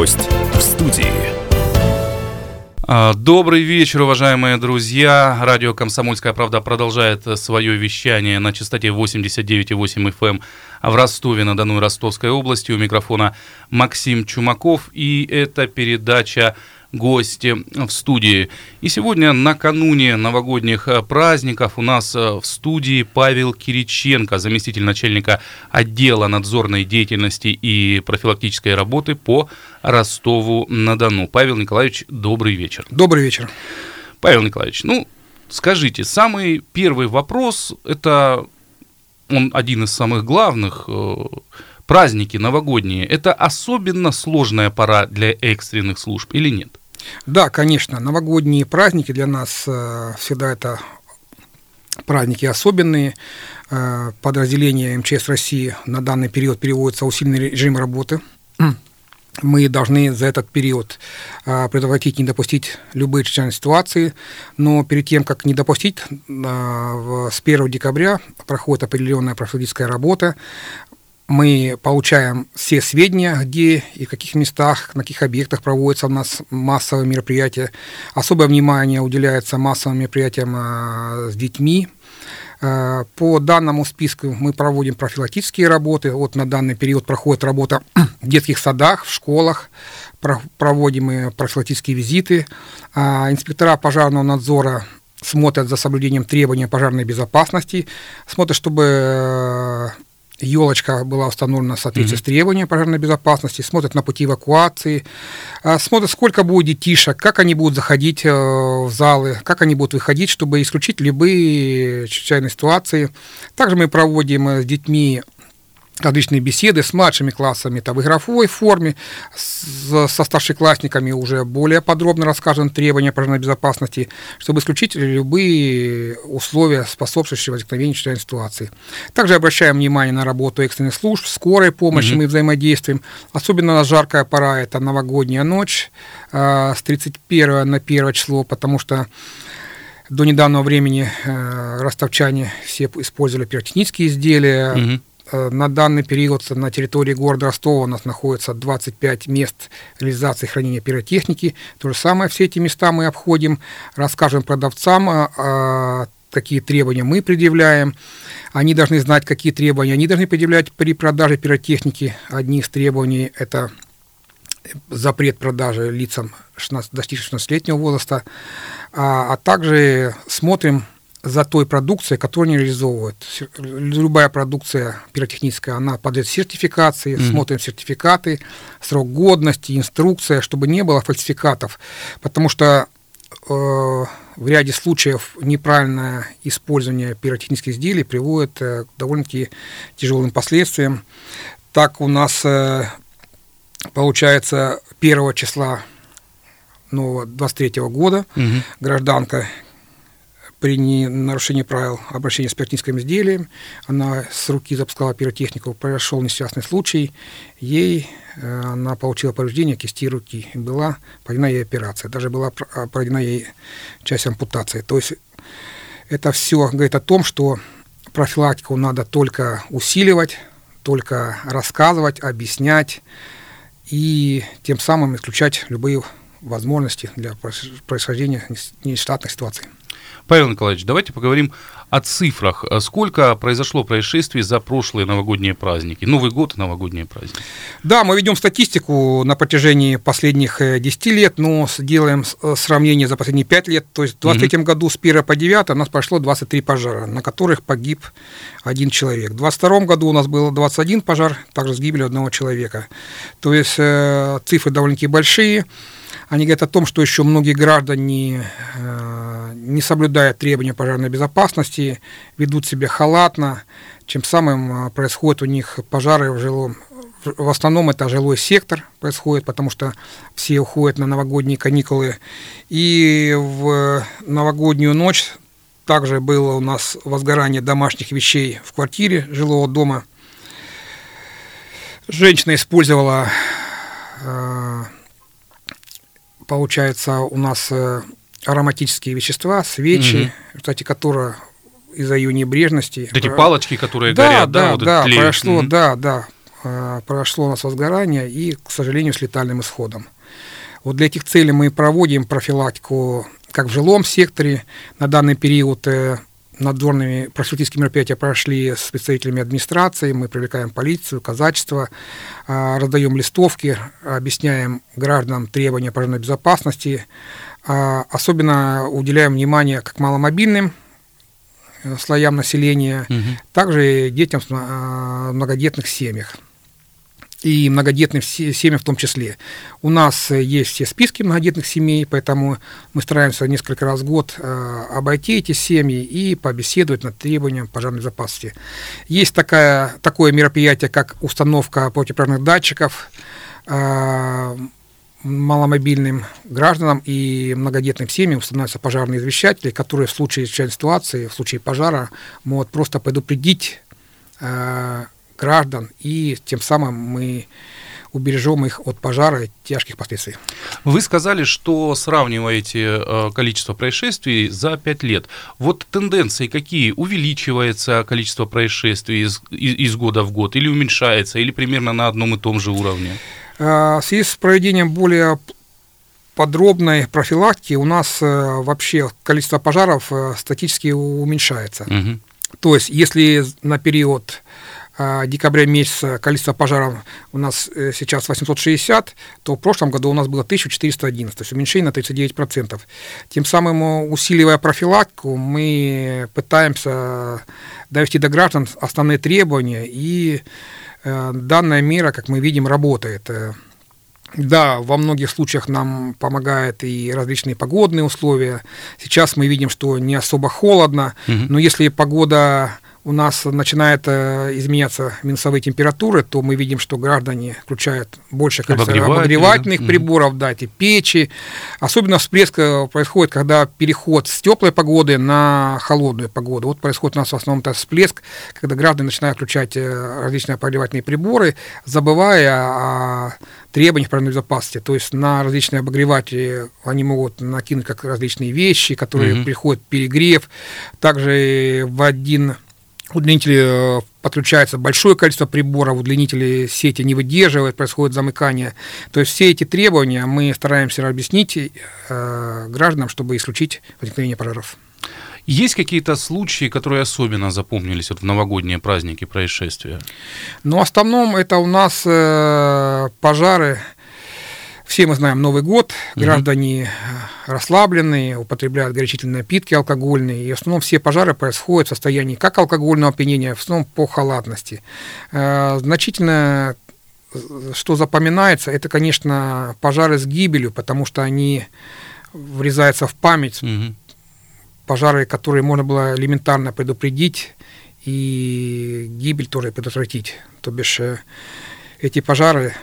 Гость в студии. А, добрый вечер, уважаемые друзья. Радио «Комсомольская правда» продолжает свое вещание на частоте 89,8 FM эм в Ростове-на-Дону и Ростовской области. У микрофона Максим Чумаков. И это передача гости в студии. И сегодня, накануне новогодних э, праздников, у нас э, в студии Павел Кириченко, заместитель начальника отдела надзорной деятельности и профилактической работы по Ростову-на-Дону. Павел Николаевич, добрый вечер. Добрый вечер. Павел Николаевич, ну, скажите, самый первый вопрос, это он один из самых главных, э, праздники новогодние, это особенно сложная пора для экстренных служб или нет? Да, конечно, новогодние праздники для нас э, всегда это праздники особенные. Э, подразделение МЧС России на данный период переводится в усиленный режим работы. Мы должны за этот период э, предотвратить, не допустить любые чрезвычайные ситуации, но перед тем, как не допустить, с 1 декабря проходит определенная профилактическая работа, мы получаем все сведения, где и в каких местах, на каких объектах проводятся у нас массовые мероприятия. Особое внимание уделяется массовым мероприятиям э, с детьми. Э, по данному списку мы проводим профилактические работы. Вот на данный период проходит работа в детских садах, в школах, проводим мы профилактические визиты. Э, инспектора пожарного надзора смотрят за соблюдением требований пожарной безопасности, смотрят, чтобы елочка была установлена в соответствии mm-hmm. с требованиями пожарной безопасности, смотрят на пути эвакуации, а, смотрят, сколько будет детишек, как они будут заходить э, в залы, как они будут выходить, чтобы исключить любые чрезвычайные ситуации. Также мы проводим э, с детьми различные беседы с младшими классами, это в игровой форме, с, со старшеклассниками уже более подробно расскажем требования пожарной безопасности, чтобы исключить любые условия, способствующие возникновению чрезвычайной ситуации. Также обращаем внимание на работу экстренных служб, скорой помощи mm-hmm. мы взаимодействуем, особенно на жаркая пора, это новогодняя ночь э, с 31 на 1 число, потому что до недавнего времени э, ростовчане все использовали пиротехнические изделия, Э, на данный период на территории города Ростова у нас находится 25 мест реализации хранения пиротехники. То же самое, все эти места мы обходим, расскажем продавцам, а, а, какие требования мы предъявляем. Они должны знать, какие требования они должны предъявлять при продаже пиротехники. Одни из требований – это запрет продажи лицам 16, достигшим 16-летнего возраста, а, а также смотрим за той продукцией, которую они реализовывают. Любая продукция пиротехническая, она подлежит сертификации, mm-hmm. смотрим сертификаты, срок годности, инструкция, чтобы не было фальсификатов, потому что э, в ряде случаев неправильное использование пиротехнических изделий приводит э, к довольно-таки тяжелым последствиям. Так у нас э, получается 1 числа нового 23 года угу. гражданка при нарушении правил обращения с пиротехническим изделием. Она с руки запускала пиротехнику, произошел несчастный случай. Ей э, она получила повреждение кисти руки. Была проведена ей операция. Даже была а, проведена ей часть ампутации. То есть это все говорит о том, что профилактику надо только усиливать, только рассказывать, объяснять и тем самым исключать любые возможности для происхождения нештатных ситуаций. Павел Николаевич, давайте поговорим о цифрах. Сколько произошло происшествий за прошлые новогодние праздники? Новый год, новогодние праздники. Да, мы ведем статистику на протяжении последних 10 э, лет, но делаем э, сравнение за последние 5 лет. То есть в 2023 угу. году с 1 по 9 у нас прошло 23 пожара, на которых погиб один человек. В 2022 году у нас было 21 пожар, также с гибелью одного человека. То есть э, цифры довольно-таки большие. Они говорят о том, что еще многие граждане не соблюдая требования пожарной безопасности, ведут себя халатно, чем самым э, происходят у них пожары в жилом в основном это жилой сектор происходит, потому что все уходят на новогодние каникулы. И в новогоднюю ночь также было у нас возгорание домашних вещей в квартире жилого дома. Женщина использовала э, получается, у нас э, ароматические вещества, свечи, угу. кстати, которые из-за ее небрежности... Вот эти палочки, которые да, горят, да? Да, вот да, прошло, угу. да, да. э, прошло у нас возгорание и, к сожалению, с летальным исходом. Вот для этих целей мы проводим профилактику как в жилом секторе. На данный период э, надзорными профилактические мероприятия прошли с представителями администрации, мы привлекаем полицию, казачество, э, раздаем листовки, объясняем гражданам требования пожарной безопасности, особенно уделяем внимание как маломобильным слоям населения, угу. также детям в многодетных семьях и многодетным семьям в том числе. У нас есть все списки многодетных семей, поэтому мы стараемся несколько раз в год э, обойти эти семьи и побеседовать над требованием пожарной безопасности. Есть такая, такое мероприятие, как установка противопожарных датчиков э, маломобильным гражданам и многодетным семьям устанавливаются пожарные извещатели, которые в случае чрезвычайной ситуации, в случае пожара могут просто предупредить э, граждан, и тем самым мы убережем их от пожара и тяжких последствий. Вы сказали, что сравниваете э, количество происшествий за 5 лет. Вот тенденции какие? Увеличивается количество происшествий из, из года в год или уменьшается, или примерно на одном и том же уровне? Э, в связи с проведением более подробной профилактики у нас э, вообще количество пожаров статически уменьшается. Угу. То есть, если на период декабря месяца количество пожаров у нас э, сейчас 860, то в прошлом году у нас было 1411, то есть уменьшение на 39%. Тем самым, усиливая профилактику, мы пытаемся довести до граждан основные требования, и э, данная мера, как мы видим, работает. Да, во многих случаях нам помогают и различные погодные условия. Сейчас мы видим, что не особо холодно, угу. но если погода у нас начинает э, изменяться минусовые температуры, то мы видим, что граждане включают больше количество обогревательных да? приборов, да, эти печи. Особенно всплеск э, происходит, когда переход с теплой погоды на холодную погоду. Вот происходит у нас в основном это всплеск, когда граждане начинают включать э, различные обогревательные приборы, забывая о требованиях пожарной безопасности. То есть на различные обогреватели они могут накинуть как различные вещи, которые mm-hmm. приходят перегрев. Также в один удлинители э, подключается большое количество приборов, удлинители сети не выдерживают, происходит замыкание. То есть все эти требования мы стараемся объяснить э, гражданам, чтобы исключить возникновение пожаров. Есть какие-то случаи, которые особенно запомнились вот в новогодние праздники, происшествия? Ну, в основном это у нас э, пожары все мы знаем Новый год, граждане угу. расслабленные, употребляют горячительные напитки алкогольные, и в основном все пожары происходят в состоянии как алкогольного опьянения, в основном по халатности. Э, значительно, э, что запоминается, это, конечно, пожары с гибелью, потому что они врезаются в память, угу. пожары, которые можно было элементарно предупредить, и гибель тоже предотвратить. То бишь эти пожары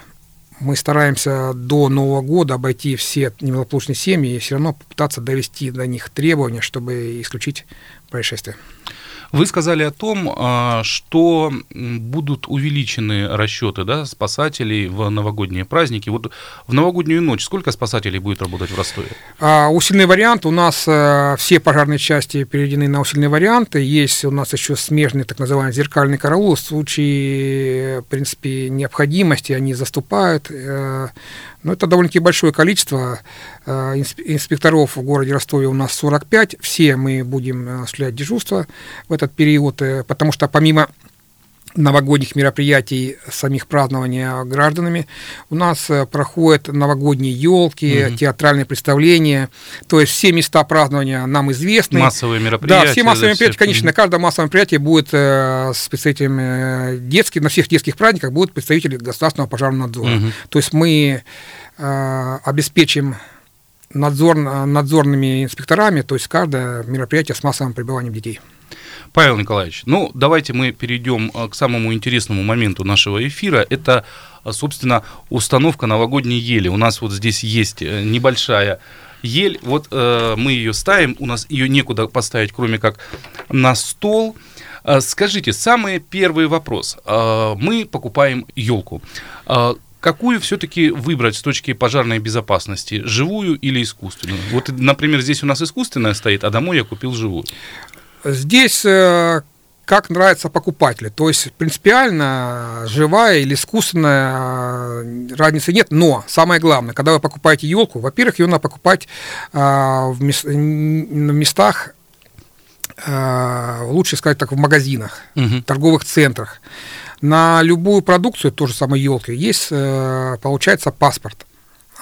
мы стараемся до Нового года обойти все неблагополучные семьи и все равно попытаться довести до них требования, чтобы исключить происшествия. Вы сказали о том, а, что будут увеличены расчеты да, спасателей в новогодние праздники. Вот в новогоднюю ночь сколько спасателей будет работать в Ростове? А, усиленный вариант. У нас а, все пожарные части переведены на усиленные варианты. Есть у нас еще смежный так называемый зеркальный караул. В случае, в принципе, необходимости они заступают. Э, но это довольно-таки большое количество. Э, инспекторов в городе Ростове у нас 45. Все мы будем э, осуществлять дежурство в этот период, э, потому что помимо новогодних мероприятий, самих празднования гражданами. У нас проходят новогодние елки, mm-hmm. театральные представления. То есть все места празднования нам известны. Массовые мероприятия. Да, все массовые мероприятия, все... конечно. Mm-hmm. На каждом массовом мероприятии будет э, с представителями э, детских, на всех детских праздниках будут представители государственного пожарного надзора. Mm-hmm. То есть мы э, обеспечим надзор, надзорными инспекторами, то есть каждое мероприятие с массовым пребыванием детей. Павел Николаевич, ну давайте мы перейдем э, к самому интересному моменту нашего эфира. Это, э, собственно, установка новогодней ели. У нас вот здесь есть э, небольшая ель. Вот э, мы ее ставим, у нас ее некуда поставить, кроме как на стол. Скажите, самый первый вопрос. Мы покупаем елку. Какую все-таки выбрать с точки пожарной безопасности, живую или искусственную? Вот, например, здесь у нас искусственная стоит, а домой я купил живую. Здесь, э, как нравится покупателю. То есть принципиально живая или искусственная э, разницы нет. Но самое главное, когда вы покупаете елку, во-первых, ее надо покупать а, в местах лучше сказать так, в магазинах, угу. торговых центрах. На любую продукцию, то же самое елки, есть, получается, паспорт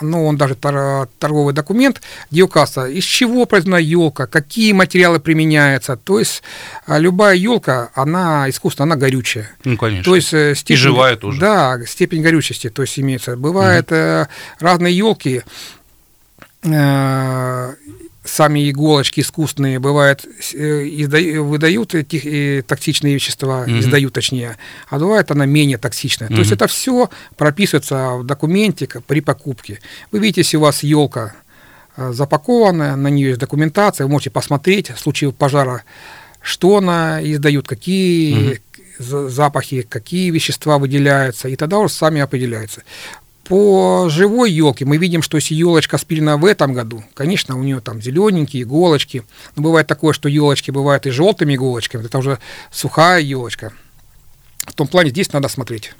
ну, он даже торговый документ, где указано, из чего произведена елка, какие материалы применяются. То есть а, любая елка, она искусственная, она горючая. Ну, конечно. То есть, э, степень, И живая тоже. Да, степень горючести, то есть имеется. Бывают угу. разные елки, э, сами иголочки искусственные бывают э, издают, выдают эти токсичные вещества, mm издают точнее, а бывает она менее токсичная. mm То есть это все прописывается в документе при покупке. Вы видите, если у вас елка э, запакованная, на нее есть документация, вы можете посмотреть в случае пожара, что она издает, какие mm запахи, какие вещества выделяются, и тогда уже сами определяются. По живой елке мы видим, что если елочка спилена в этом году, конечно, у нее там зелененькие иголочки, но бывает такое, что елочки бывают и желтыми иголочками, это уже сухая елочка. В том плане здесь надо смотреть.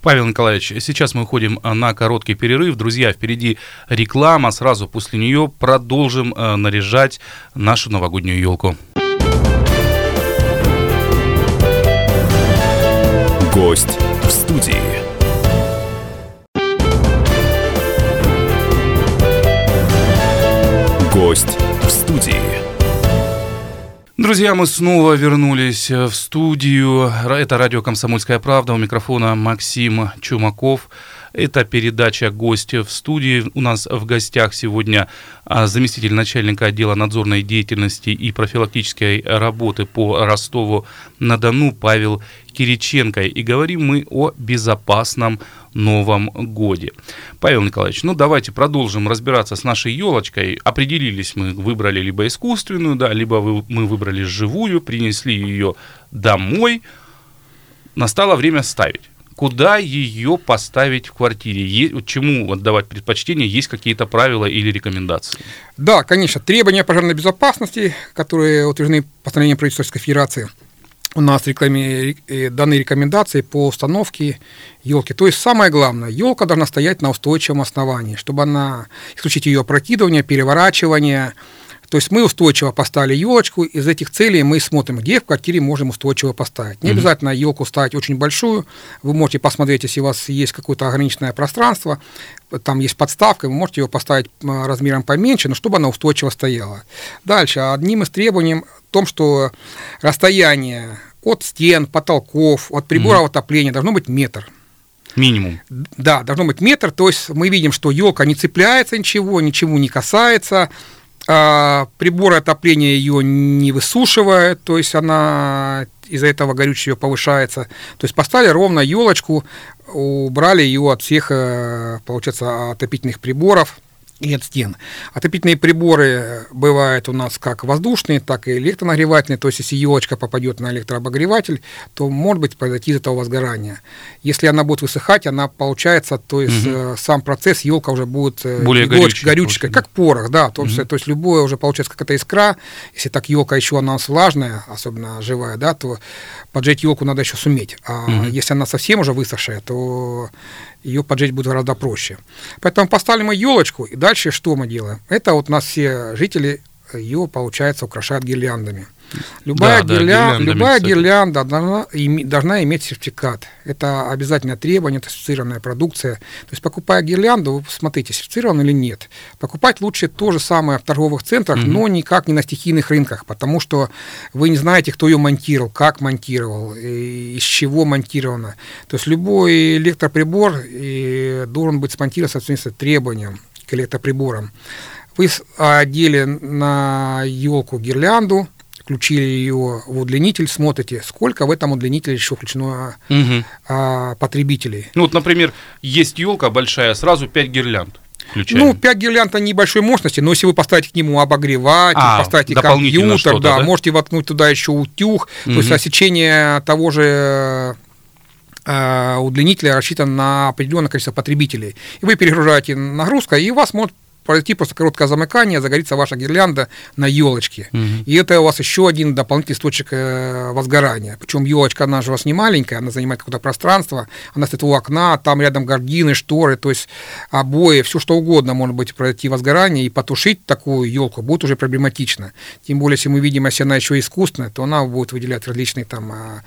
Павел Николаевич, сейчас мы уходим э, на короткий перерыв. Друзья, впереди реклама. Сразу после нее продолжим э, наряжать нашу новогоднюю елку. Гость в студии. Гость в студии. Друзья, мы снова вернулись в студию. Это радио «Комсомольская правда». У микрофона Максим Чумаков. Это передача «Гости в студии». У нас в гостях сегодня а, заместитель начальника отдела надзорной деятельности и профилактической работы по Ростову-на-Дону Павел Кириченко. И говорим мы о безопасном Новом Годе. Павел Николаевич, ну давайте продолжим разбираться с нашей елочкой. Определились мы, выбрали либо искусственную, да, либо вы, мы выбрали живую, принесли ее домой. Настало время ставить куда ее поставить в квартире? Чему отдавать предпочтение? Есть какие-то правила или рекомендации? Да, конечно. Требования пожарной безопасности, которые утверждены постановлением правительства Федерации, у нас рекламе, э, даны рекомендации по установке елки. То есть самое главное, елка должна стоять на устойчивом основании, чтобы она исключить ее опрокидывание, переворачивание, то есть мы устойчиво поставили елочку, из этих целей мы смотрим, где в квартире можем устойчиво поставить. Не mm-hmm. обязательно елку ставить очень большую, вы можете посмотреть, если у вас есть какое-то ограниченное пространство, там есть подставка, вы можете ее поставить размером поменьше, но чтобы она устойчиво стояла. Дальше, одним из требований в том, что расстояние от стен, потолков, от прибора mm-hmm. отопления должно быть метр. Минимум. Да, должно быть метр, то есть мы видим, что елка не цепляется ничего, ничего не касается, а, приборы отопления ее не высушивают, то есть она из-за этого горючее повышается. То есть поставили ровно елочку, убрали ее от всех, э, получается, отопительных приборов и от стен. Отопительные приборы бывают у нас как воздушные, так и электронагревательные, то есть если елочка попадет на электрообогреватель, то может быть произойти из этого возгорания. Если она будет высыхать, она получается, то есть угу. сам процесс елка уже будет э, более горючей, горючей как порох, да, то, есть, угу. то есть любое уже получается какая-то искра, если так елка еще она влажная, особенно живая, да, то поджечь елку надо еще суметь. А угу. если она совсем уже высохшая, то ее поджечь будет гораздо проще. Поэтому поставили мы елочку, и дальше что мы делаем? Это вот у нас все жители ее, получается, украшают гирляндами. Любая, да, гирля... да, любая гирлянда должна, должна иметь сертификат. Это обязательное требование, это сертифицированная продукция. То есть, покупая гирлянду, вы смотрите, сертифицирован или нет. Покупать лучше то же самое в торговых центрах, угу. но никак не на стихийных рынках, потому что вы не знаете, кто ее монтировал, как монтировал, из чего монтировано. То есть, любой электроприбор должен быть смонтирован соответственно требованиям к электроприборам. Вы одели на елку гирлянду, включили ее в удлинитель, смотрите, сколько в этом удлинителе еще включено угу. а, потребителей. Ну вот, например, есть елка большая, сразу 5 гирлянд. Включаем. Ну, 5 гирлянд небольшой мощности, но если вы поставите к нему обогреватель, а, поставите компьютер, да, да, можете воткнуть туда еще утюг, угу. то есть осечение того же э, удлинителя рассчитано на определенное количество потребителей. И вы перегружаете нагрузка, и у вас может произойти просто короткое замыкание, загорится ваша гирлянда на елочке. Угу. И это у вас еще один дополнительный источник э, возгорания. Причем елочка, она же у вас не маленькая, она занимает какое-то пространство, она стоит у окна, там рядом гардины, шторы, то есть обои, все что угодно может быть пройти возгорание, и потушить такую елку будет уже проблематично. Тем более, если мы видим, если она еще искусственная, то она будет выделять различные там а,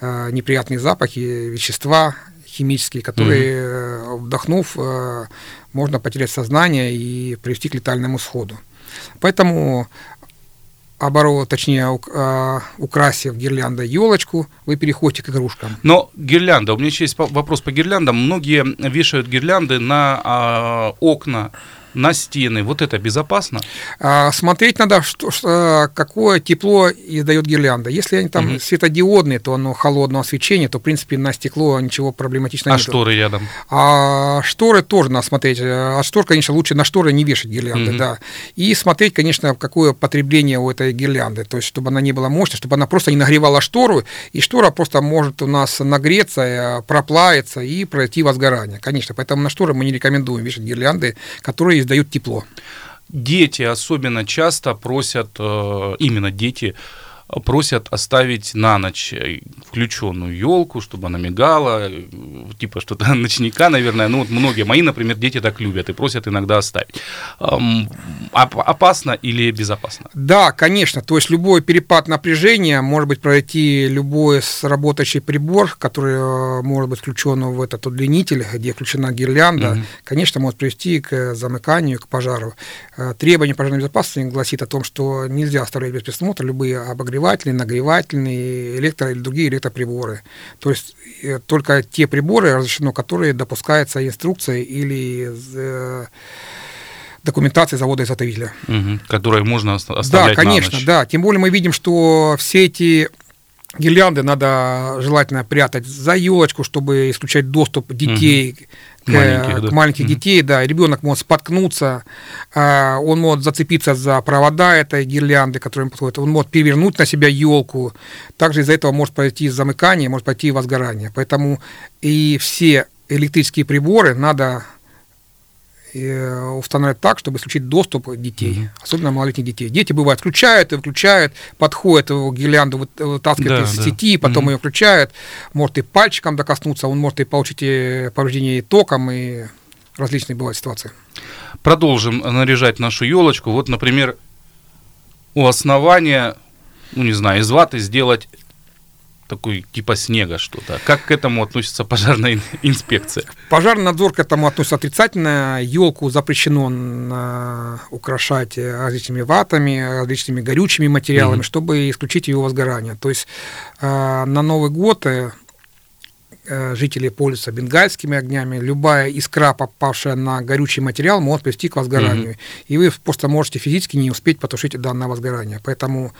а, неприятные запахи, вещества, химические, которые, mm-hmm. вдохнув, э, можно потерять сознание и привести к летальному сходу. Поэтому оборот, точнее, э, украсив гирляндой елочку, вы переходите к игрушкам. Но гирлянда, у меня еще есть вопрос по гирляндам. Многие вешают гирлянды на а, окна на стены. Вот это безопасно? А, смотреть надо, что, что, какое тепло издает гирлянда. Если они там угу. светодиодные, то оно холодного свечения, то, в принципе, на стекло ничего проблематичного а нет. А шторы рядом? А шторы тоже надо смотреть. А штор, конечно, лучше на шторы не вешать гирлянды, угу. да. И смотреть, конечно, какое потребление у этой гирлянды. То есть, чтобы она не была мощной, чтобы она просто не нагревала штору, и штора просто может у нас нагреться, э, проплавиться и пройти возгорание. Конечно, поэтому на шторы мы не рекомендуем вешать гирлянды, которые издают тепло. Дети особенно часто просят, э, именно дети, просят оставить на ночь э, включенную елку, чтобы она мигала, э, типа что-то ночника, наверное. Ну, вот многие мои, например, дети так любят и просят иногда оставить. Опасно или безопасно? Да, конечно. То есть любой перепад напряжения может быть пройти любой работающий прибор, который э, может быть включен в этот удлинитель, где включена гирлянда, угу. конечно, может привести к замыканию, к пожару. Требование пожарной безопасности гласит о том, что нельзя оставлять без присмотра любые обогреватели обогревательные, нагревательные, электро или другие электроприборы. То есть э, только те приборы разрешено, которые допускаются инструкцией или э, документации завода-изготовителя. Угу, которые можно оставлять Да, конечно, да. Тем более мы видим, что все эти гирлянды надо желательно прятать за елочку, чтобы исключать доступ детей угу к маленьких, да. маленьких mm-hmm. детей, да, ребенок может споткнуться, а, он может зацепиться за провода этой гирлянды, которая подходит, он может перевернуть на себя елку, также из-за этого может пойти замыкание, может пойти возгорание, поэтому и все электрические приборы надо Э, устанавливать так, чтобы исключить доступ детей, mm-hmm. особенно малолетних детей. Дети бывают включают и выключают, подходят, его гирлянду вытаскивают да, из да. сети, потом mm-hmm. ее включают, может и пальчиком докоснуться, он может и получить э, повреждение током, и различные бывают ситуации. Продолжим наряжать нашу елочку. Вот, например, у основания, ну не знаю, из ваты сделать такой типа снега что-то. Как к этому относится пожарная инспекция? Пожарный надзор к этому относится отрицательно. Елку запрещено э, украшать различными ватами, различными горючими материалами, mm-hmm. чтобы исключить ее возгорание. То есть э, на Новый год э, жители пользуются бенгальскими огнями, любая искра, попавшая на горючий материал, может привести к возгоранию. mm И вы просто можете физически не успеть потушить данное возгорание. Поэтому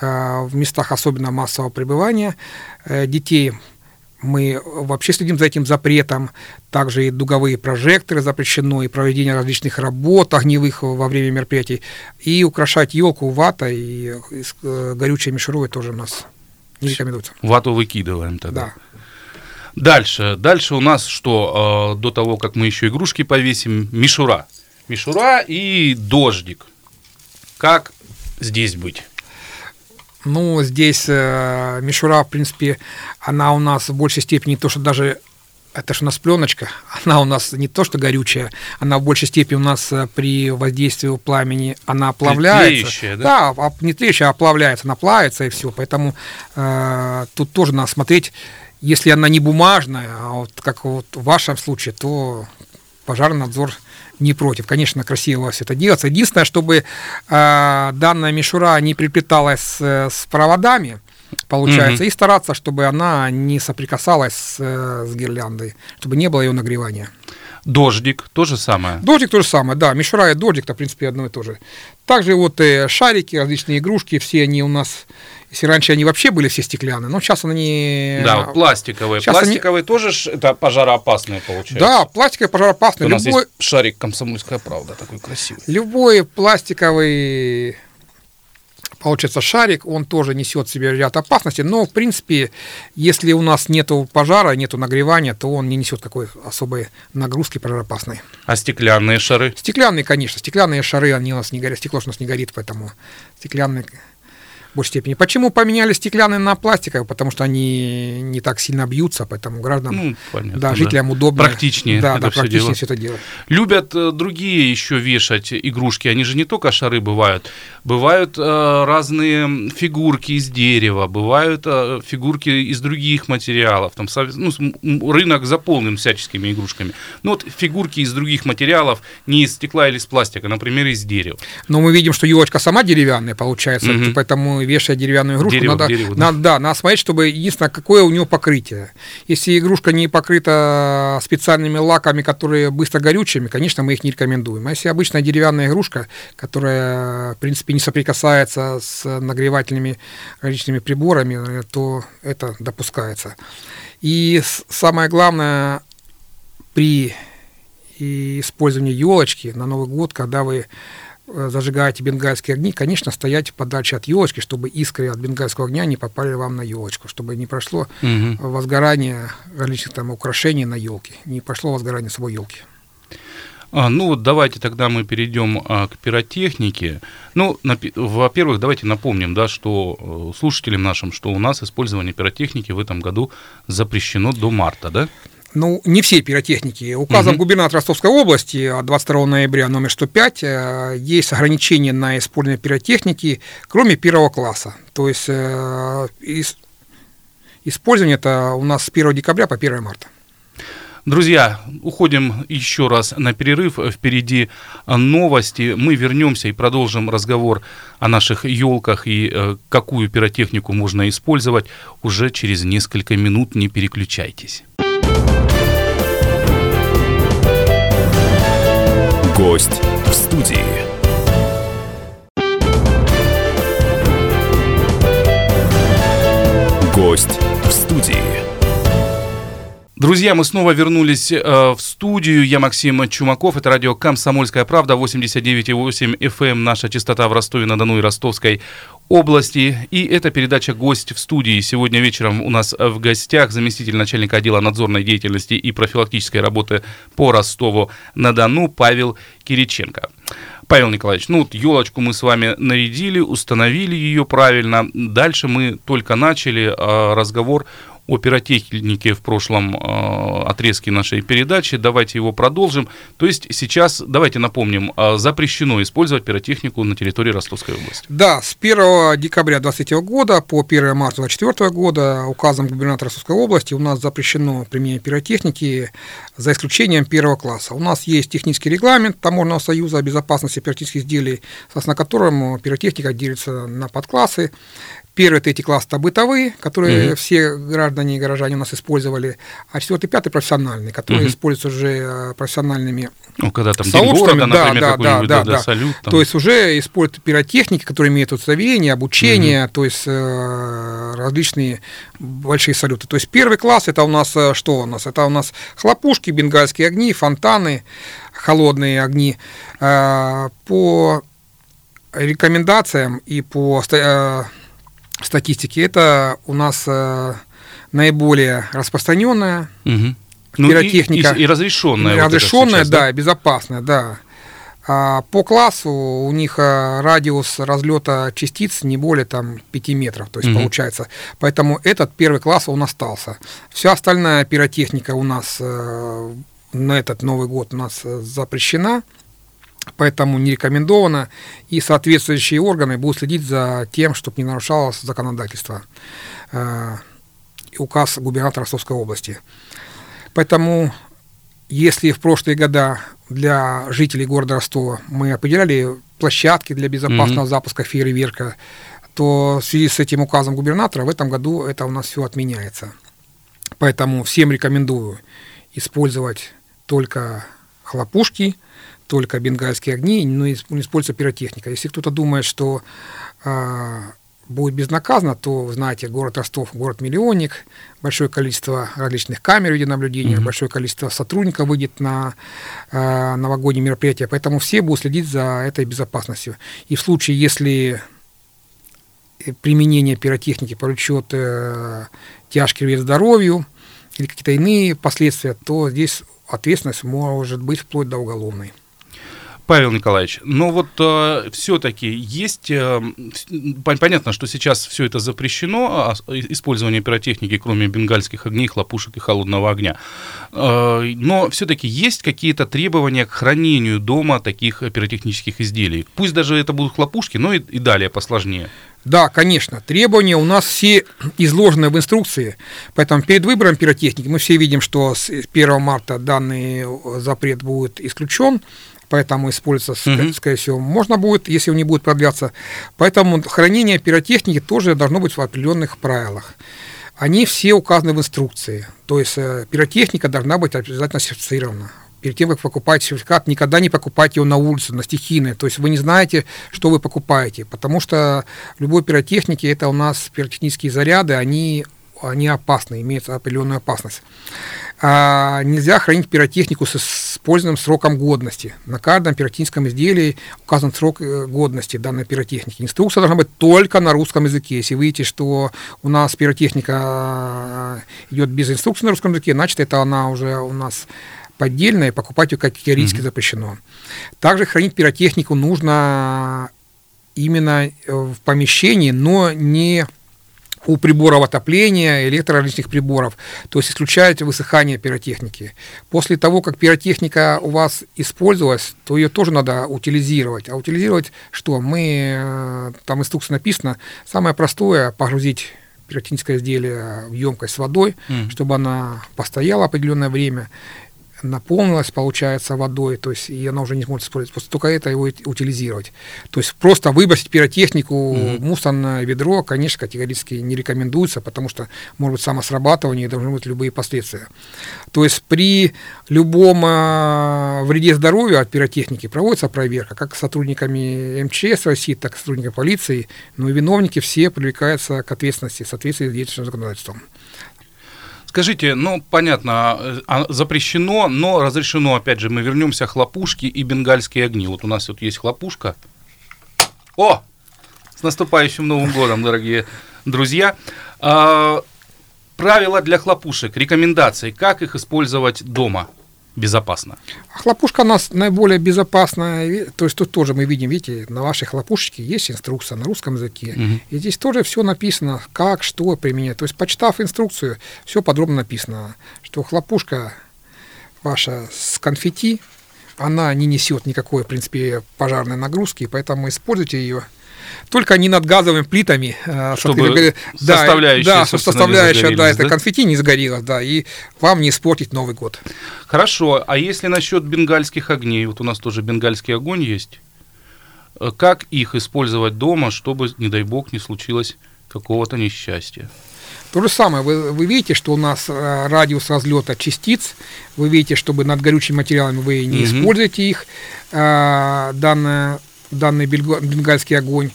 э, в местах особенно массового пребывания э, детей мы вообще следим за этим запретом. Также и дуговые прожекторы запрещено, и проведение различных работ огневых во время мероприятий. И украшать елку ватой и, и э, горючей мишурой тоже у нас не рекомендуется. Вату выкидываем тогда. Да. Дальше. Дальше у нас что? Э, до того, как мы еще игрушки повесим, мишура. Мишура и дождик. Как здесь быть? Ну, здесь э, мишура, в принципе, она у нас в большей степени то, что даже это же у нас пленочка, она у нас не то что горючая, она в большей степени у нас э, при воздействии пламени, она оплавляется. Тлеющая, да? Да, не тлеющая, а оплавляется, она плавится и все. Поэтому э, тут тоже надо смотреть, если она не бумажная, а вот как вот в вашем случае, то пожарный надзор не против. Конечно, красиво все это делается. Единственное, чтобы э, данная мишура не приплеталась с, с проводами, получается, mm-hmm. и стараться, чтобы она не соприкасалась с, с гирляндой, чтобы не было ее нагревания. Дождик, то же самое. Дождик то же самое, да. Мишура и дождик-то, в принципе, одно и то же. Также вот э, шарики, различные игрушки, все они у нас если раньше они вообще были все стеклянные, но сейчас они... Да, вот пластиковые. Сейчас пластиковые они... тоже это пожароопасные получается. Да, пластиковые пожароопасные. У нас Любой... есть шарик «Комсомольская правда» такой красивый. Любой пластиковый получается шарик, он тоже несет в себе ряд опасностей, но, в принципе, если у нас нет пожара, нет нагревания, то он не несет какой особой нагрузки пожароопасной. А стеклянные шары? Стеклянные, конечно. Стеклянные шары, они у нас не горят, стекло у нас не горит, поэтому стеклянные в большей степени. Почему поменяли стеклянные на пластиковые? Потому что они не так сильно бьются, поэтому гражданам, ну, понятно, да, жителям да. удобно. Практичнее. Да, да, все практичнее делать. все это делать. Любят э, другие еще вешать игрушки. Они же не только шары бывают. Бывают э, разные фигурки из дерева, бывают э, фигурки из других материалов. Там ну, рынок заполнен всяческими игрушками. Ну вот фигурки из других материалов, не из стекла или из пластика, например, из дерева. Но мы видим, что елочка сама деревянная получается, угу. поэтому вешая деревянную игрушку, дерево, надо, дерево, да. надо, да, надо смотреть, чтобы единственное, какое у него покрытие. Если игрушка не покрыта специальными лаками, которые быстро горючими, конечно, мы их не рекомендуем. А если обычная деревянная игрушка, которая, в принципе, не соприкасается с нагревательными различными приборами, то это допускается. И самое главное, при использовании елочки на Новый год, когда вы Э, зажигаете бенгальские огни, конечно, стоять подальше от елочки, чтобы искры от бенгальского огня не попали вам на елочку, чтобы не прошло угу. возгорание различных там украшений на елке, не пошло возгорание самой елки. А, ну вот давайте тогда мы перейдем а, к пиротехнике. Ну, на, во-первых, давайте напомним, да, что э, слушателям нашим, что у нас использование пиротехники в этом году запрещено до марта, да? Ну, не все пиротехники. Указом угу. губернатора Ростовской области от 22 ноября номер 105 э, есть ограничения на использование пиротехники, кроме первого класса. То есть э, использование это у нас с 1 декабря по 1 марта. Друзья, уходим еще раз на перерыв. Впереди новости. Мы вернемся и продолжим разговор о наших елках и э, какую пиротехнику можно использовать уже через несколько минут. Не переключайтесь. Гость в студии. Гость в студии. Друзья, мы снова вернулись э, в студию. Я Максим Чумаков. Это радио «Комсомольская правда», 89,8 FM, эм, наша частота в Ростове-на-Дону и Ростовской области. И это передача «Гость в студии». Сегодня вечером у нас в гостях заместитель начальника отдела надзорной деятельности и профилактической работы по Ростову-на-Дону Павел Кириченко. Павел Николаевич, ну вот елочку мы с вами нарядили, установили ее правильно. Дальше мы только начали э, разговор о пиротехнике в прошлом э, отрезке нашей передачи. Давайте его продолжим. То есть сейчас, давайте напомним, э, запрещено использовать пиротехнику на территории Ростовской области. Да, с 1 декабря 2023 года по 1 марта 2024 года указом губернатора Ростовской области у нас запрещено применение пиротехники за исключением первого класса. У нас есть технический регламент Таможенного союза о безопасности пиротехнических изделий, согласно которому пиротехника делится на подклассы. Первый, третий класс это бытовые, которые угу. все граждане и горожане у нас использовали, а четвертый, пятый профессиональные, которые угу. используются уже э, профессиональными ну, когда там сообществами, города, да, например, да, да, да, да, салют. Там. То есть уже используют пиротехники, которые имеют удостоверение, обучение, угу. то есть э, различные большие салюты. То есть первый класс это у нас э, что у нас? Это у нас хлопушки, бенгальские огни, фонтаны, холодные огни. Э, по рекомендациям и по э, статистики, это у нас э, наиболее распространенная угу. пиротехника. Ну, и, и, и разрешенная. И разрешенная, вот сейчас, да, да, безопасная, да. А по классу у них э, радиус разлета частиц не более там 5 метров, то есть угу. получается. Поэтому этот первый класс он остался. Вся остальная пиротехника у нас э, на этот Новый год у нас э, запрещена поэтому не рекомендовано, и соответствующие органы будут следить за тем, чтобы не нарушалось законодательство э, указ губернатора Ростовской области. Поэтому, если в прошлые года для жителей города Ростова мы определяли площадки для безопасного mm-hmm. запуска фейерверка, то в связи с этим указом губернатора в этом году это у нас все отменяется. Поэтому всем рекомендую использовать только хлопушки – только бенгальские огни, но используется пиротехника. Если кто-то думает, что э, будет безнаказанно, то, знаете, город Ростов, город-миллионник, большое количество различных камер видеонаблюдения, mm-hmm. большое количество сотрудников выйдет на э, новогодние мероприятия, поэтому все будут следить за этой безопасностью. И в случае, если применение пиротехники повлечет э, тяжкий вред здоровью или какие-то иные последствия, то здесь ответственность может быть вплоть до уголовной. Павел Николаевич, но вот э, все-таки есть, э, понятно, что сейчас все это запрещено, а, использование пиротехники, кроме бенгальских огней, хлопушек и холодного огня. Э, но все-таки есть какие-то требования к хранению дома таких пиротехнических изделий. Пусть даже это будут хлопушки, но и, и далее посложнее. Да, конечно. Требования у нас все изложены в инструкции. Поэтому перед выбором пиротехники мы все видим, что с 1 марта данный запрет будет исключен поэтому использоваться, mm-hmm. скорее всего, можно будет, если он не будет продляться. Поэтому хранение пиротехники тоже должно быть в определенных правилах. Они все указаны в инструкции. То есть э, пиротехника должна быть обязательно сертифицирована. Перед тем, как покупать сертификат, никогда не покупайте его на улице, на стихийной. То есть вы не знаете, что вы покупаете. Потому что в любой пиротехнике, это у нас пиротехнические заряды, они, они опасны, имеют определенную опасность а, нельзя хранить пиротехнику с использованным сроком годности. На каждом пиротехническом изделии указан срок э, годности данной пиротехники. Инструкция должна быть только на русском языке. Если вы видите, что у нас пиротехника а, идет без инструкции на русском языке, значит, это она уже у нас поддельная, и покупать ее категорически mm-hmm. запрещено. Также хранить пиротехнику нужно именно э, в помещении, но не у приборов отопления, электроразличных приборов, то есть исключаете высыхание пиротехники. После того, как пиротехника у вас использовалась, то ее тоже надо утилизировать. А утилизировать что? Мы, э, там инструкция написано, самое простое погрузить пиротехническое изделие в емкость с водой, mm. чтобы она постояла определенное время наполнилась, получается, водой, то есть и она уже не сможет использовать, просто только это его утилизировать. То есть просто выбросить пиротехнику mm-hmm. мусорное ведро, конечно, категорически не рекомендуется, потому что может быть самосрабатывание и должны быть любые последствия. То есть при любом э, вреде здоровью от пиротехники проводится проверка, как сотрудниками МЧС России, так и сотрудниками полиции, но и виновники все привлекаются к ответственности в соответствии с действующим законодательством. Скажите, ну, понятно, а, запрещено, но разрешено, опять же, мы вернемся, хлопушки и бенгальские огни. Вот у нас вот есть хлопушка. О! С наступающим Новым годом, дорогие друзья. А, правила для хлопушек, рекомендации, как их использовать дома – безопасно? Хлопушка у нас наиболее безопасная. То есть тут тоже мы видим, видите, на вашей хлопушечке есть инструкция на русском языке. Угу. И здесь тоже все написано, как, что применять. То есть, почитав инструкцию, все подробно написано, что хлопушка ваша с конфетти, она не несет никакой, в принципе, пожарной нагрузки, поэтому используйте ее только не над газовыми плитами. Э, Чтобы составляющая, да, составляющая, да, это да? конфетти не загорелось, да, и вам не испортить Новый год. Хорошо, а если насчет бенгальских огней, вот у нас тоже бенгальский огонь есть, э, как их использовать дома, чтобы, не дай бог, не случилось какого-то несчастья? То же самое, вы, вы видите, что у нас э, радиус разлета частиц, вы видите, чтобы над горючими материалами вы не mm используете их, э, данное данный бенгальский огонь,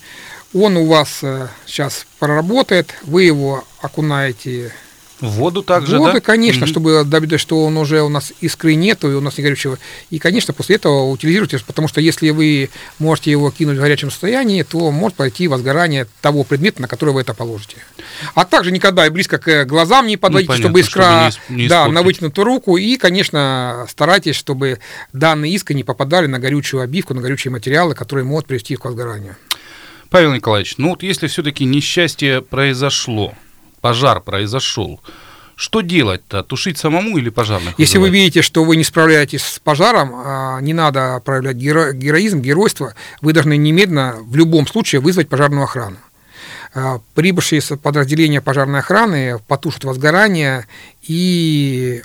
он у вас сейчас э, проработает, вы его окунаете в воду также, Воду, да? конечно, mm-hmm. чтобы добиться, что он уже у нас искры нету, и у нас не горючего. И, конечно, после этого утилизируйте, потому что если вы можете его кинуть в горячем состоянии, то может пойти возгорание того предмета, на который вы это положите. А также никогда и близко к глазам не подводите, ну, чтобы искра чтобы не, не да, на вытянутую руку. И, конечно, старайтесь, чтобы данные иска не попадали на горючую обивку, на горючие материалы, которые могут привести к возгоранию. Павел Николаевич, ну вот если все-таки несчастье произошло, пожар произошел, что делать-то? Тушить самому или пожарных? Если вызывать? вы видите, что вы не справляетесь с пожаром, а, не надо проявлять геро- героизм, геройство, вы должны немедленно, в любом случае, вызвать пожарную охрану. А, прибывшие подразделения пожарной охраны потушат возгорание и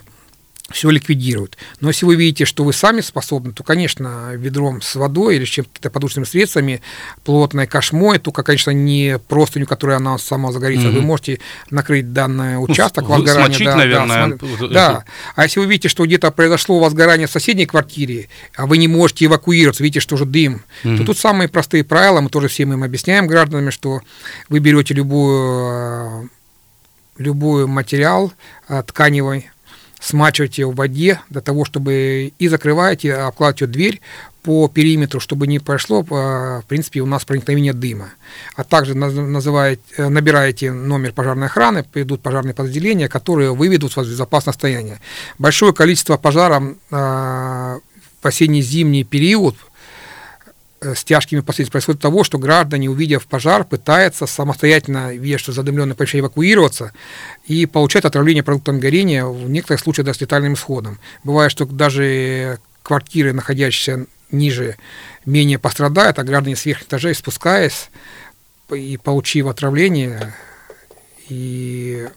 все ликвидируют. Но если вы видите, что вы сами способны, то, конечно, ведром с водой или с чем-то подушными средствами, плотной кошмой, только, конечно, не простыню, которая она сама загорится, mm-hmm. вы можете накрыть данный ну, участок ну, возгорания. Смочить, да, наверное. Да, да. А если вы видите, что где-то произошло возгорание в соседней квартире, а вы не можете эвакуироваться, видите, что уже дым, mm-hmm. то тут самые простые правила, мы тоже всем им объясняем гражданам, что вы берете любую любой материал тканевый, смачиваете в воде для того, чтобы и закрываете, обкладываете дверь по периметру, чтобы не прошло, в принципе, у нас проникновение дыма. А также называете, набираете номер пожарной охраны, придут пожарные подразделения, которые выведут вас в безопасное состояние. Большое количество пожаров в осенне-зимний период – Э, с тяжкими последствиями происходит того, что граждане, увидев пожар, пытаются самостоятельно, видя, что задымленное помещение, эвакуироваться и получать отравление продуктом горения, в некоторых случаях даже с летальным исходом. Бывает, что даже квартиры, находящиеся ниже, менее пострадают, а граждане с верхних этажей, спускаясь и получив отравление, и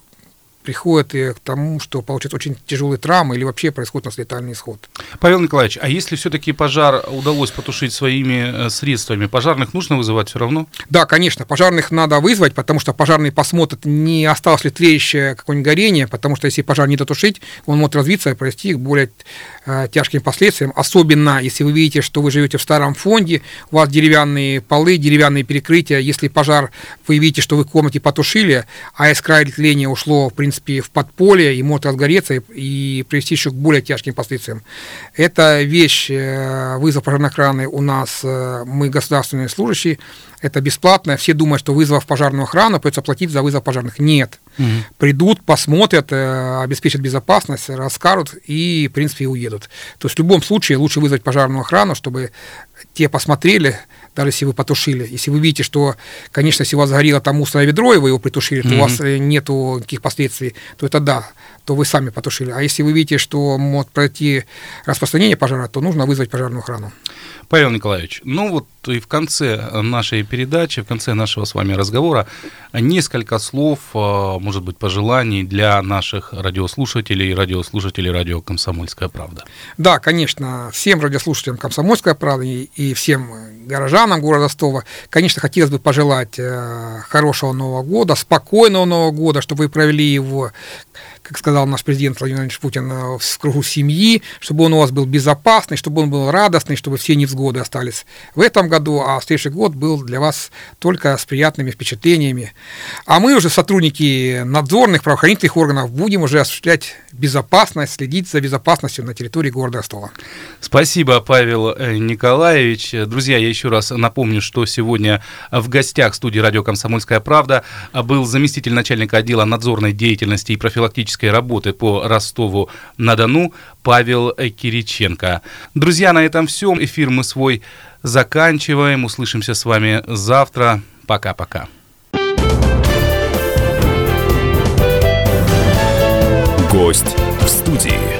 приходит и к тому, что получат очень тяжелые травмы или вообще происходит у нас летальный исход. Павел Николаевич, а если все-таки пожар удалось потушить своими э, средствами, пожарных нужно вызывать все равно? Да, конечно, пожарных надо вызвать, потому что пожарный посмотрит, не осталось ли тлеющее какое-нибудь горение, потому что если пожар не дотушить, он может развиться и привести к более э, тяжким последствиям, особенно если вы видите, что вы живете в старом фонде, у вас деревянные полы, деревянные перекрытия, если пожар, вы видите, что вы в комнате потушили, а из края тления ушло, в принципе, принципе, в подполье и может разгореться и, и привести еще к более тяжким последствиям. Это вещь, э, вызов пожарной охраны у нас, э, мы государственные служащие, это бесплатно. Все думают, что вызвав пожарную охрану, придется платить за вызов пожарных. Нет. Угу. Придут, посмотрят, э, обеспечат безопасность, расскажут и, в принципе, уедут. То есть в любом случае лучше вызвать пожарную охрану, чтобы те посмотрели, даже если вы потушили. Если вы видите, что, конечно, если у вас сгорело там мусорное ведро, и вы его притушили, то mm-hmm. у вас э, нет никаких последствий, то это да, то вы сами потушили. А если вы видите, что может пройти распространение пожара, то нужно вызвать пожарную охрану. Павел Николаевич, ну вот и в конце нашей передачи, в конце нашего с вами разговора несколько слов, а, может быть, пожеланий для наших радиослушателей, радиослушателей радио «Комсомольская правда». Да, конечно, всем радиослушателям «Комсомольская правда» и всем горожанам города Ростова, конечно, хотелось бы пожелать э, хорошего Нового года, спокойного Нового года, чтобы вы провели его как сказал наш президент Владимир Владимирович Путин, э, в кругу семьи, чтобы он у вас был безопасный, чтобы он был радостный, чтобы все невзгоды остались в этом году, а следующий год был для вас только с приятными впечатлениями. А мы уже, сотрудники надзорных правоохранительных органов, будем уже осуществлять безопасность, следить за безопасностью на территории города Ростова. Спасибо, Павел э, Николаевич. Друзья, я еще раз напомню, что сегодня в гостях студии радио «Комсомольская правда» был заместитель начальника отдела надзорной деятельности и профилактической практической работы по Ростову-на-Дону Павел Кириченко. Друзья, на этом все. Эфир мы свой заканчиваем. Услышимся с вами завтра. Пока-пока. Гость в студии.